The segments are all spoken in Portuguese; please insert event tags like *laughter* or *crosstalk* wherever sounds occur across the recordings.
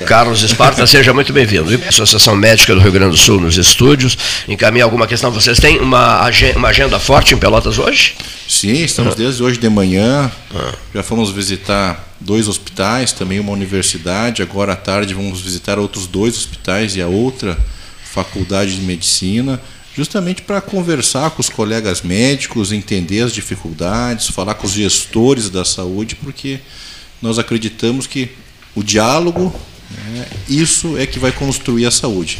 Esparta. Carlos Esparta, *laughs* seja muito bem-vindo. Associação Médica do Rio Grande do Sul nos estúdios. Encaminha alguma questão? Vocês têm uma, uma agenda forte em Pelotas hoje? Sim, estamos ah. desde hoje de manhã. Ah. Já fomos visitar dois hospitais, também uma universidade. Agora à tarde vamos visitar outros dois hospitais e a outra faculdade de medicina justamente para conversar com os colegas médicos, entender as dificuldades, falar com os gestores da saúde, porque nós acreditamos que o diálogo, isso é que vai construir a saúde.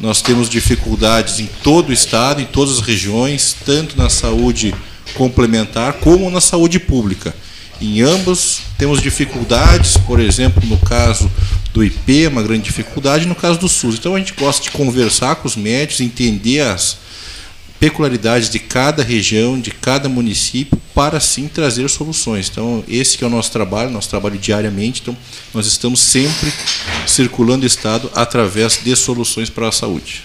Nós temos dificuldades em todo o estado, em todas as regiões, tanto na saúde complementar como na saúde pública. Em ambos temos dificuldades, por exemplo, no caso do IP, uma grande dificuldade, no caso do SUS. Então a gente gosta de conversar com os médicos, entender as peculiaridades de cada região, de cada município, para sim trazer soluções. Então esse que é o nosso trabalho, nosso trabalho diariamente. Então nós estamos sempre circulando o estado através de soluções para a saúde.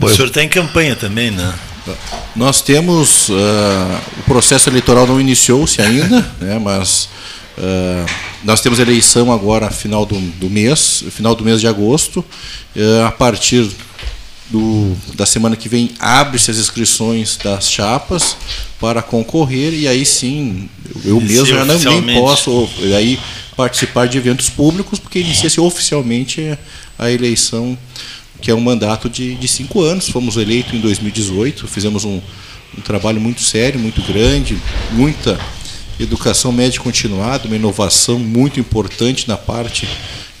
O senhor está em campanha também, né? Nós temos uh, o processo eleitoral não iniciou-se ainda, *laughs* né, mas Uh, nós temos eleição agora final do, do mês, final do mês de agosto. Uh, a partir do, da semana que vem abre-se as inscrições das chapas para concorrer e aí sim eu mesmo já não nem posso aí participar de eventos públicos porque inicia-se oficialmente a eleição que é um mandato de, de cinco anos. Fomos eleitos em 2018, fizemos um, um trabalho muito sério, muito grande, muita educação média continuada, uma inovação muito importante na parte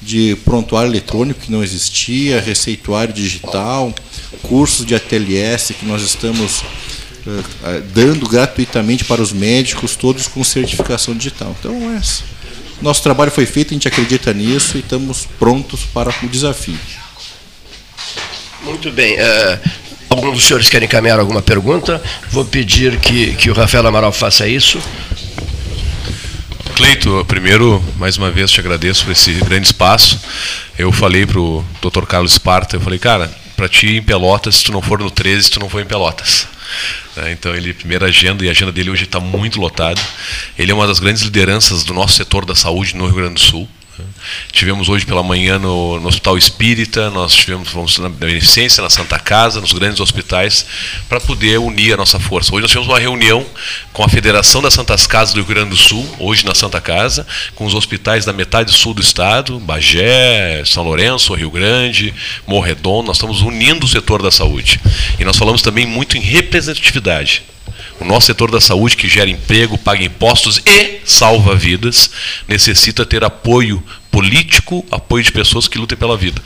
de prontuário eletrônico que não existia, receituário digital, cursos de ATLS que nós estamos uh, dando gratuitamente para os médicos, todos com certificação digital. Então, é, nosso trabalho foi feito, a gente acredita nisso e estamos prontos para o desafio. Muito bem. Uh, algum dos senhores querem encaminhar alguma pergunta? Vou pedir que, que o Rafael Amaral faça isso. Cleito, primeiro, mais uma vez te agradeço por esse grande espaço. Eu falei para o Dr. Carlos Esparta, eu falei, cara, para ti em Pelotas, se tu não for no 13, tu não for em Pelotas. É, então ele primeira agenda e a agenda dele hoje está muito lotada. Ele é uma das grandes lideranças do nosso setor da saúde no Rio Grande do Sul. Tivemos hoje pela manhã no, no Hospital Espírita, nós tivemos vamos, na Beneficência, na Santa Casa, nos grandes hospitais, para poder unir a nossa força. Hoje nós tivemos uma reunião com a Federação das Santas Casas do Rio Grande do Sul, hoje na Santa Casa, com os hospitais da metade sul do estado, Bagé, São Lourenço, Rio Grande, Morredondo, nós estamos unindo o setor da saúde. E nós falamos também muito em representatividade. O nosso setor da saúde, que gera emprego, paga impostos e salva vidas, necessita ter apoio político, apoio de pessoas que lutem pela vida.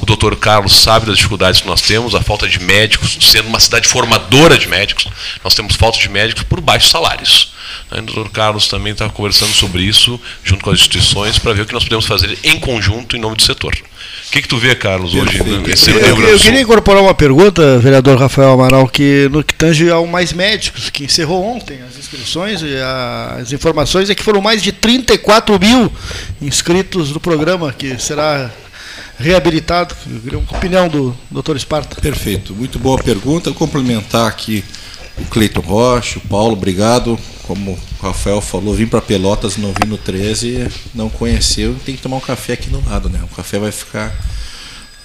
O doutor Carlos sabe das dificuldades que nós temos, a falta de médicos, sendo uma cidade formadora de médicos, nós temos falta de médicos por baixos salários. O doutor Carlos também está conversando sobre isso, junto com as instituições, para ver o que nós podemos fazer em conjunto em nome do setor. O que, que tu vê, Carlos, hoje nesse eu, eu, eu queria incorporar uma pergunta, vereador Rafael Amaral, que no que tange ao Mais Médicos, que encerrou ontem as inscrições e as informações é que foram mais de 34 mil inscritos no programa, que será reabilitado. Uma opinião do doutor Esparta. Perfeito, muito boa pergunta. Complementar aqui o Cleiton Rocha, o Paulo, obrigado. Como o Rafael falou, vim para Pelotas, não vim no 13, não conheceu, tem que tomar um café aqui no lado, né? O café vai ficar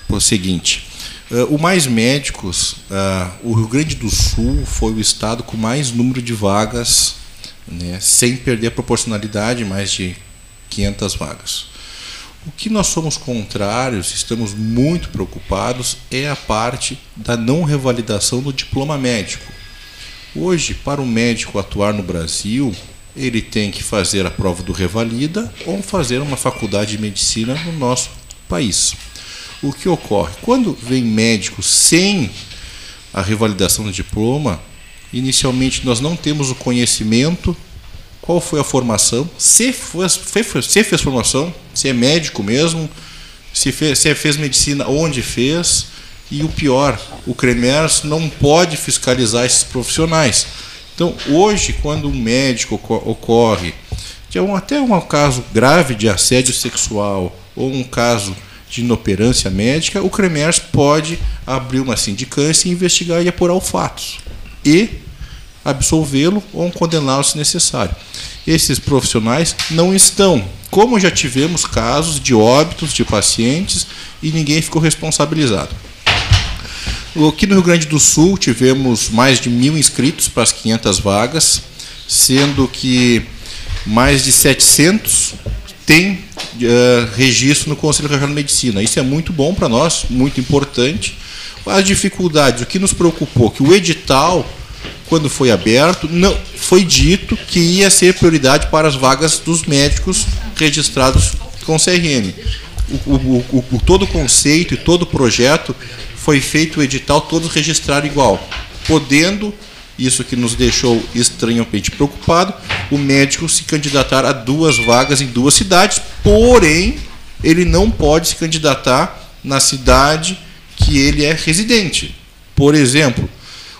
o seguinte. Uh, o Mais Médicos, uh, o Rio Grande do Sul foi o estado com mais número de vagas, né, sem perder a proporcionalidade, mais de 500 vagas. O que nós somos contrários, estamos muito preocupados, é a parte da não revalidação do diploma médico. Hoje, para o médico atuar no Brasil, ele tem que fazer a prova do Revalida ou fazer uma faculdade de medicina no nosso país. O que ocorre? Quando vem médico sem a revalidação do diploma, inicialmente nós não temos o conhecimento, qual foi a formação, se, se fez formação, se é médico mesmo, se fez, se fez medicina, onde fez, e o pior, o CREMERS não pode fiscalizar esses profissionais. Então, hoje, quando um médico ocorre, de um, até um caso grave de assédio sexual ou um caso de inoperância médica, o CREMERS pode abrir uma sindicância e investigar e apurar os fatos. E absolvê-lo ou condená-lo se necessário. Esses profissionais não estão como já tivemos casos de óbitos de pacientes e ninguém ficou responsabilizado. Aqui no Rio Grande do Sul tivemos mais de mil inscritos para as 500 vagas, sendo que mais de 700 têm uh, registro no Conselho Regional de Medicina. Isso é muito bom para nós, muito importante. As dificuldades, o que nos preocupou, que o edital, quando foi aberto, não foi dito que ia ser prioridade para as vagas dos médicos registrados com CRM. O, o, o, todo o conceito e todo o projeto foi feito o edital, todos registraram igual, podendo isso que nos deixou estranhamente preocupado, o médico se candidatar a duas vagas em duas cidades, porém, ele não pode se candidatar na cidade que ele é residente. Por exemplo,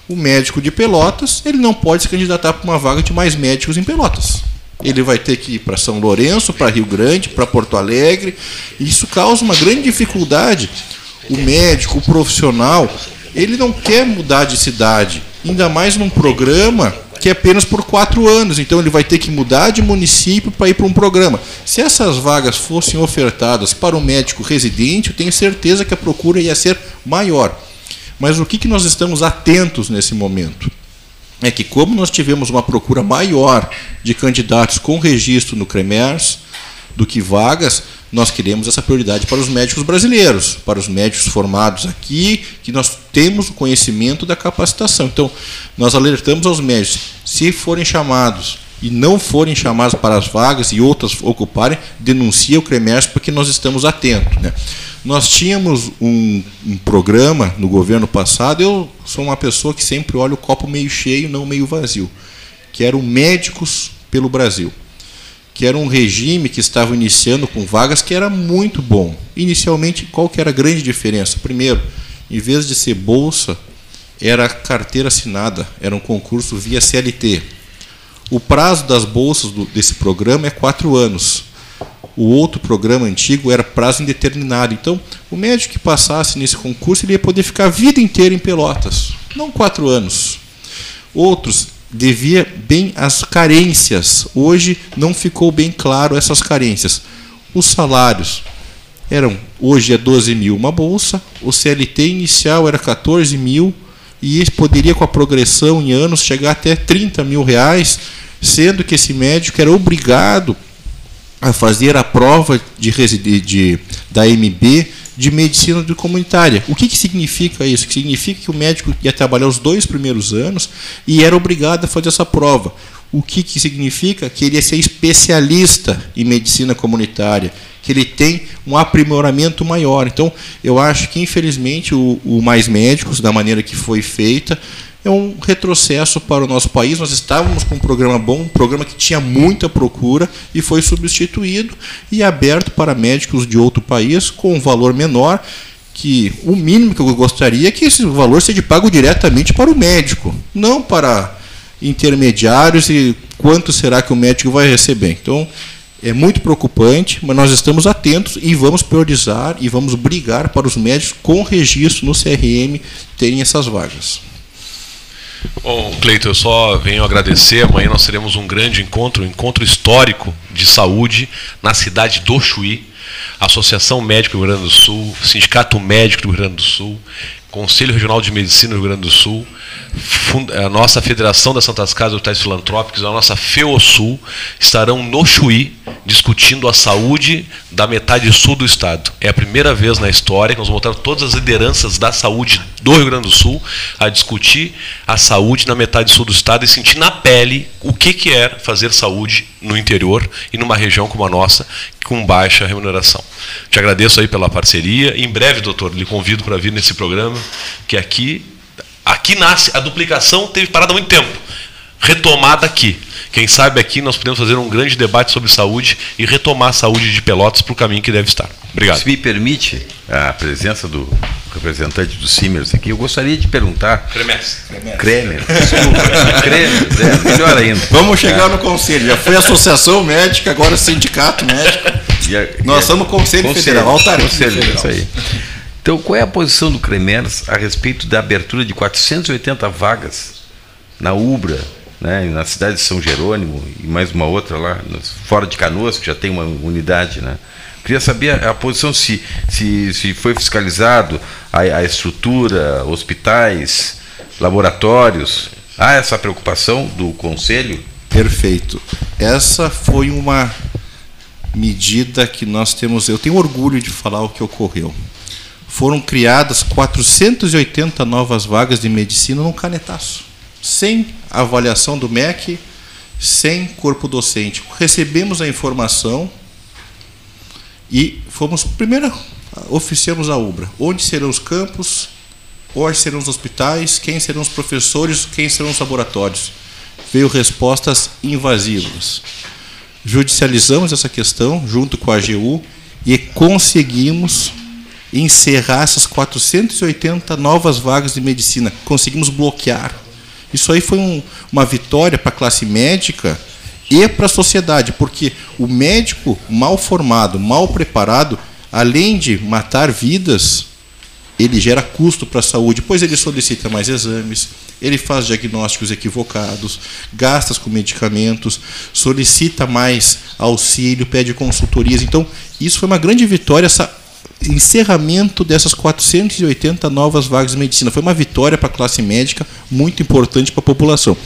o médico de Pelotas, ele não pode se candidatar para uma vaga de mais médicos em Pelotas. Ele vai ter que ir para São Lourenço, para Rio Grande, para Porto Alegre. Isso causa uma grande dificuldade. O médico, o profissional, ele não quer mudar de cidade, ainda mais num programa que é apenas por quatro anos. Então ele vai ter que mudar de município para ir para um programa. Se essas vagas fossem ofertadas para o um médico residente, eu tenho certeza que a procura ia ser maior. Mas o que, que nós estamos atentos nesse momento? É que, como nós tivemos uma procura maior de candidatos com registro no CREMERS do que vagas, nós queremos essa prioridade para os médicos brasileiros, para os médicos formados aqui, que nós temos o conhecimento da capacitação. Então, nós alertamos aos médicos, se forem chamados e não forem chamados para as vagas e outras ocuparem, denuncia o CREMERS porque nós estamos atentos. Né? Nós tínhamos um, um, programa no governo passado, eu sou uma pessoa que sempre olha o copo meio cheio, não meio vazio, que eram Médicos pelo Brasil que era um regime que estava iniciando com vagas que era muito bom. Inicialmente, qual que era a grande diferença? Primeiro, em vez de ser bolsa, era carteira assinada, era um concurso via CLT. O prazo das bolsas do, desse programa é quatro anos. O outro programa antigo era prazo indeterminado. Então, o médico que passasse nesse concurso ele ia poder ficar a vida inteira em Pelotas, não quatro anos. Outros devia bem as carências. Hoje não ficou bem claro essas carências. Os salários eram, hoje é 12 mil uma bolsa, o CLT inicial era 14 mil e poderia com a progressão em anos chegar até 30 mil reais, sendo que esse médico era obrigado a fazer a prova de, de da MB de medicina comunitária. O que, que significa isso? Que significa que o médico ia trabalhar os dois primeiros anos e era obrigado a fazer essa prova. O que, que significa? Que ele ia ser especialista em medicina comunitária, que ele tem um aprimoramento maior. Então, eu acho que, infelizmente, o, o Mais Médicos, da maneira que foi feita, é um retrocesso para o nosso país. Nós estávamos com um programa bom, um programa que tinha muita procura e foi substituído e aberto para médicos de outro país com um valor menor. Que o mínimo que eu gostaria é que esse valor seja pago diretamente para o médico, não para intermediários e quanto será que o médico vai receber. Então, é muito preocupante, mas nós estamos atentos e vamos priorizar e vamos brigar para os médicos com registro no CRM terem essas vagas. Bom, Cleiton, eu só venho agradecer. Amanhã nós teremos um grande encontro, um encontro histórico de saúde na cidade do Chuí. Associação Médica do Rio Grande do Sul, Sindicato Médico do Rio Grande do Sul, Conselho Regional de Medicina do Rio Grande do Sul, a nossa Federação das Santas Casas Hospitais Filantrópicos, a nossa FEOSUL, estarão no Chuí discutindo a saúde da metade sul do estado. É a primeira vez na história que nós vamos botar todas as lideranças da saúde do Rio Grande do Sul a discutir a saúde na metade sul do estado e sentir na pele o que, que é fazer saúde no interior e numa região como a nossa, com baixa remuneração. Te agradeço aí pela parceria. Em breve, doutor, lhe convido para vir nesse programa, que aqui Aqui nasce, a duplicação teve parada há muito tempo. Retomada aqui. Quem sabe aqui nós podemos fazer um grande debate sobre saúde e retomar a saúde de Pelotas para o caminho que deve estar. Obrigado. Se me permite a presença do representante do Simers aqui, eu gostaria de perguntar. Cremers. Kremer. *laughs* Desculpa. Kremer, é, melhor ainda. Vamos chegar é. no conselho. Já foi associação médica, agora sindicato médico. A, nós a, somos conselho, conselho federal. Altarismo conselho, federal. Isso aí. Então, qual é a posição do Cremers a respeito da abertura de 480 vagas na UBRA, né, na cidade de São Jerônimo e mais uma outra lá, fora de Canoas, que já tem uma unidade. Né? Queria saber a posição se, se, se foi fiscalizado a, a estrutura, hospitais, laboratórios. Há essa preocupação do Conselho? Perfeito. Essa foi uma medida que nós temos. Eu tenho orgulho de falar o que ocorreu. Foram criadas 480 novas vagas de medicina num canetaço, sem avaliação do MEC, sem corpo docente. Recebemos a informação e fomos primeiro oficiamos a UBRA. Onde serão os campos? Onde serão os hospitais? Quem serão os professores? Quem serão os laboratórios? Veio respostas invasivas. Judicializamos essa questão junto com a AGU e conseguimos encerrar essas 480 novas vagas de medicina. Conseguimos bloquear. Isso aí foi um, uma vitória para a classe médica e para a sociedade, porque o médico mal formado, mal preparado, além de matar vidas, ele gera custo para a saúde, pois ele solicita mais exames, ele faz diagnósticos equivocados, gasta com medicamentos, solicita mais auxílio, pede consultorias. Então, isso foi uma grande vitória, essa encerramento dessas 480 novas vagas de medicina. Foi uma vitória para a classe médica, muito importante para a população.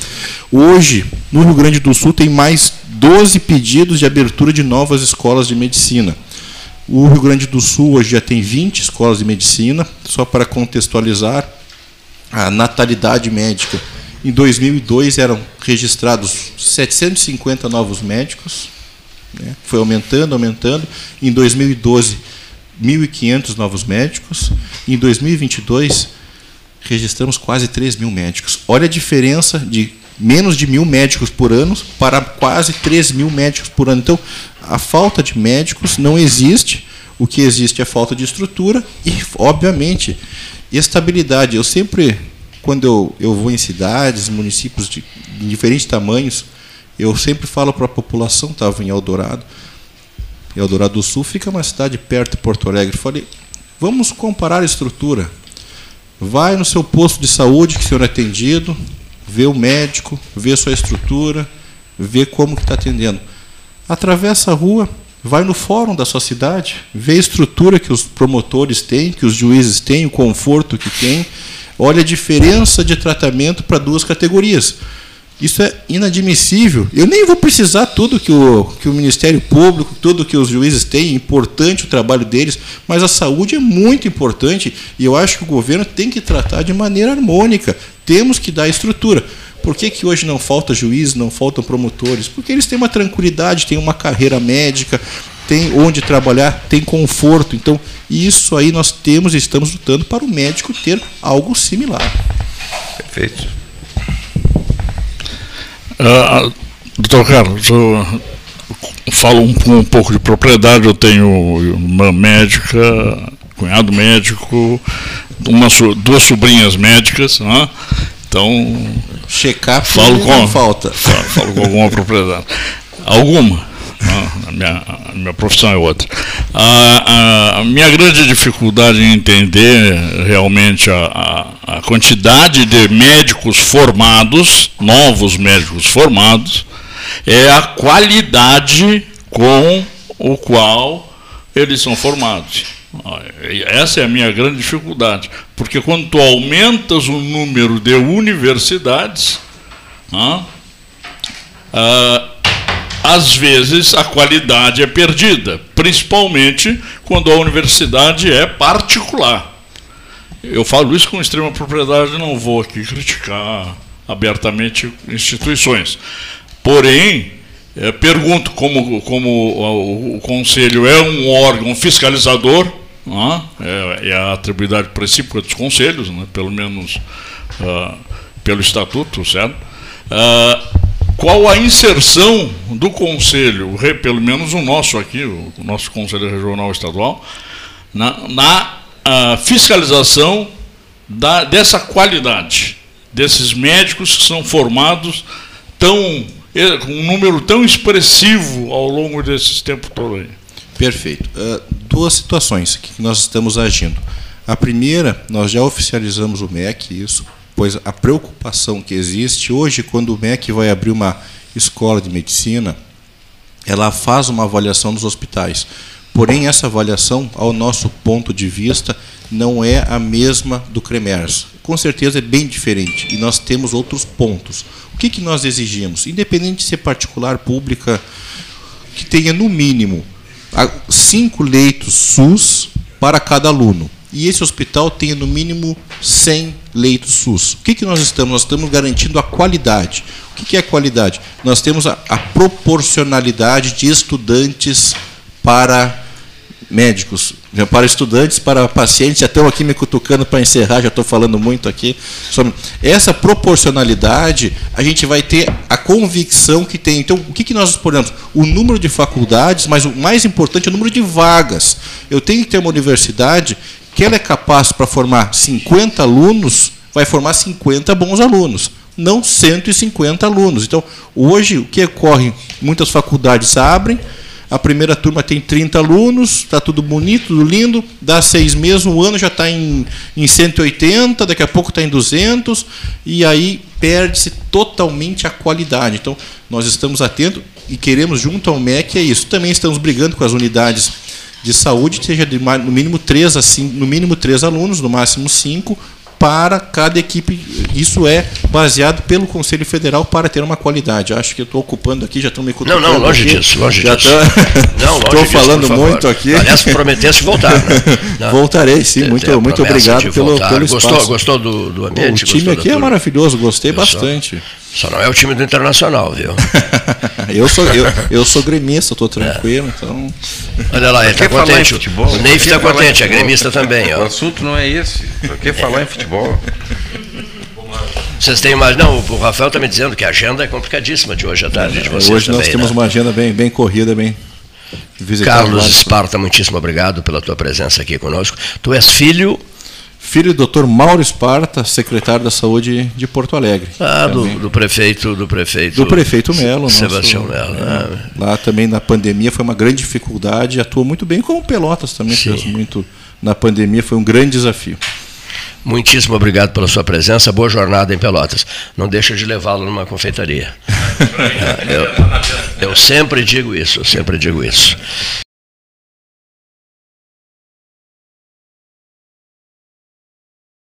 Hoje, no Rio Grande do Sul, tem mais 12 pedidos de abertura de novas escolas de medicina. O Rio Grande do Sul hoje já tem 20 escolas de medicina, só para contextualizar a natalidade médica. Em 2002 eram registrados 750 novos médicos, né? foi aumentando, aumentando. Em 2012 1.500 novos médicos. Em 2022, registramos quase 3 mil médicos. Olha a diferença de menos de mil médicos por ano para quase 3 mil médicos por ano. Então, a falta de médicos não existe. O que existe é falta de estrutura e, obviamente, estabilidade. Eu sempre, quando eu, eu vou em cidades, municípios de, de diferentes tamanhos, eu sempre falo para a população, estava em Eldorado, Eldorado do Sul fica uma cidade perto de Porto Alegre. Falei, vamos comparar a estrutura. Vai no seu posto de saúde que o senhor é atendido, vê o médico, vê a sua estrutura, vê como que está atendendo. Atravessa a rua, vai no fórum da sua cidade, vê a estrutura que os promotores têm, que os juízes têm, o conforto que têm. Olha a diferença de tratamento para duas categorias. Isso é inadmissível. Eu nem vou precisar tudo que o, que o Ministério Público, tudo que os juízes têm, é importante o trabalho deles, mas a saúde é muito importante e eu acho que o governo tem que tratar de maneira harmônica. Temos que dar estrutura. Por que, que hoje não falta juízes, não faltam promotores? Porque eles têm uma tranquilidade, têm uma carreira médica, têm onde trabalhar, têm conforto. Então, isso aí nós temos e estamos lutando para o médico ter algo similar. Perfeito. Uh, doutor Carlos, eu falo um, um, pouco de propriedade, eu tenho uma médica, cunhado médico, uma, duas sobrinhas médicas, né? então checar falo com falta. falo, falo com alguma propriedade. Alguma a minha, a minha profissão é outra. A, a, a, minha grande dificuldade em entender realmente a, a, quantidade de médicos formados, novos médicos formados, é a qualidade com o qual eles são formados. Essa é a minha grande dificuldade, porque quando tu aumentas o número de universidades, ah, ah, às vezes a qualidade é perdida, principalmente quando a universidade é particular. Eu falo isso com extrema propriedade, não vou aqui criticar abertamente instituições. Porém, é, pergunto como, como o, o, Conselho é um órgão fiscalizador, é, é, a atribuidade principal dos conselhos, né, pelo menos uh, pelo estatuto, certo? Uh, qual a inserção do Conselho, pelo menos o nosso aqui, o nosso Conselho Regional Estadual, na, na fiscalização da, dessa qualidade, desses médicos que são formados tão, com um número tão expressivo ao longo desses tempos todo aí. Perfeito. Uh, duas situações que nós estamos agindo. A primeira, nós já oficializamos o MEC, isso pois a preocupação que existe hoje, quando o MEC vai abrir uma escola de medicina, ela faz uma avaliação dos hospitais. Porém, essa avaliação, ao nosso ponto de vista, não é a mesma do CREMERS. Com certeza é bem diferente e nós temos outros pontos. O que, que nós exigimos? Independente de ser particular, pública, que tenha no mínimo cinco leitos SUS para cada aluno. E esse hospital tenha no mínimo 100 leitos SUS. O que, que nós estamos? Nós estamos garantindo a qualidade. O que, que é qualidade? Nós temos a, a proporcionalidade de estudantes para médicos, para estudantes, para pacientes, já estão aqui me cutucando para encerrar, já estou falando muito aqui essa proporcionalidade, a gente vai ter a convicção que tem. Então, o que, que nós exploramos? O número de faculdades, mas o mais importante é o número de vagas. Eu tenho que ter uma universidade que ela é capaz para formar 50 alunos, vai formar 50 bons alunos não 150 alunos. Então, hoje, o que ocorre? Muitas faculdades abrem, a primeira turma tem 30 alunos, está tudo bonito, tudo lindo. Dá seis meses, um ano já está em, em 180, daqui a pouco está em 200, e aí perde-se totalmente a qualidade. Então, nós estamos atentos e queremos, junto ao MEC, é isso. Também estamos brigando com as unidades de saúde, seja de no mínimo três, assim, no mínimo três alunos, no máximo cinco, para cada equipe. Isso é baseado pelo Conselho Federal para ter uma qualidade. Acho que eu estou ocupando aqui, já estão me Não, não, longe aqui. disso, longe já disso. *laughs* Estou falando muito aqui. Aliás, prometesse voltar. Né? *laughs* Voltarei, sim. Muito, muito obrigado pelo, pelo espaço. Gostou, gostou do, do ambiente? O time aqui é maravilhoso, gostei bastante. Só não é o time do Internacional, viu? *laughs* eu, sou, eu, eu sou gremista, estou tranquilo, é. então. Olha lá, ele está contente. Futebol, o Neif está contente, é gremista também. Ó. O assunto não é esse. Por que falar em futebol? *laughs* Vocês têm mais. Não, o Rafael está me dizendo que a agenda é complicadíssima de hoje à tarde. De vocês hoje também, nós temos né? uma agenda bem, bem corrida, bem. Carlos Esparta, muitíssimo obrigado pela tua presença aqui conosco. Tu és filho filho do Dr. Mauro Esparta, secretário da Saúde de Porto Alegre. Ah, do, do, prefeito, do prefeito. Do prefeito Melo, Sebastião Melo. Ah. Lá também na pandemia foi uma grande dificuldade, atua muito bem, como Pelotas também Sim. fez muito na pandemia, foi um grande desafio. Muitíssimo obrigado pela sua presença. Boa jornada em Pelotas. Não deixa de levá-lo numa confeitaria. *laughs* eu, eu sempre digo isso, eu sempre digo isso.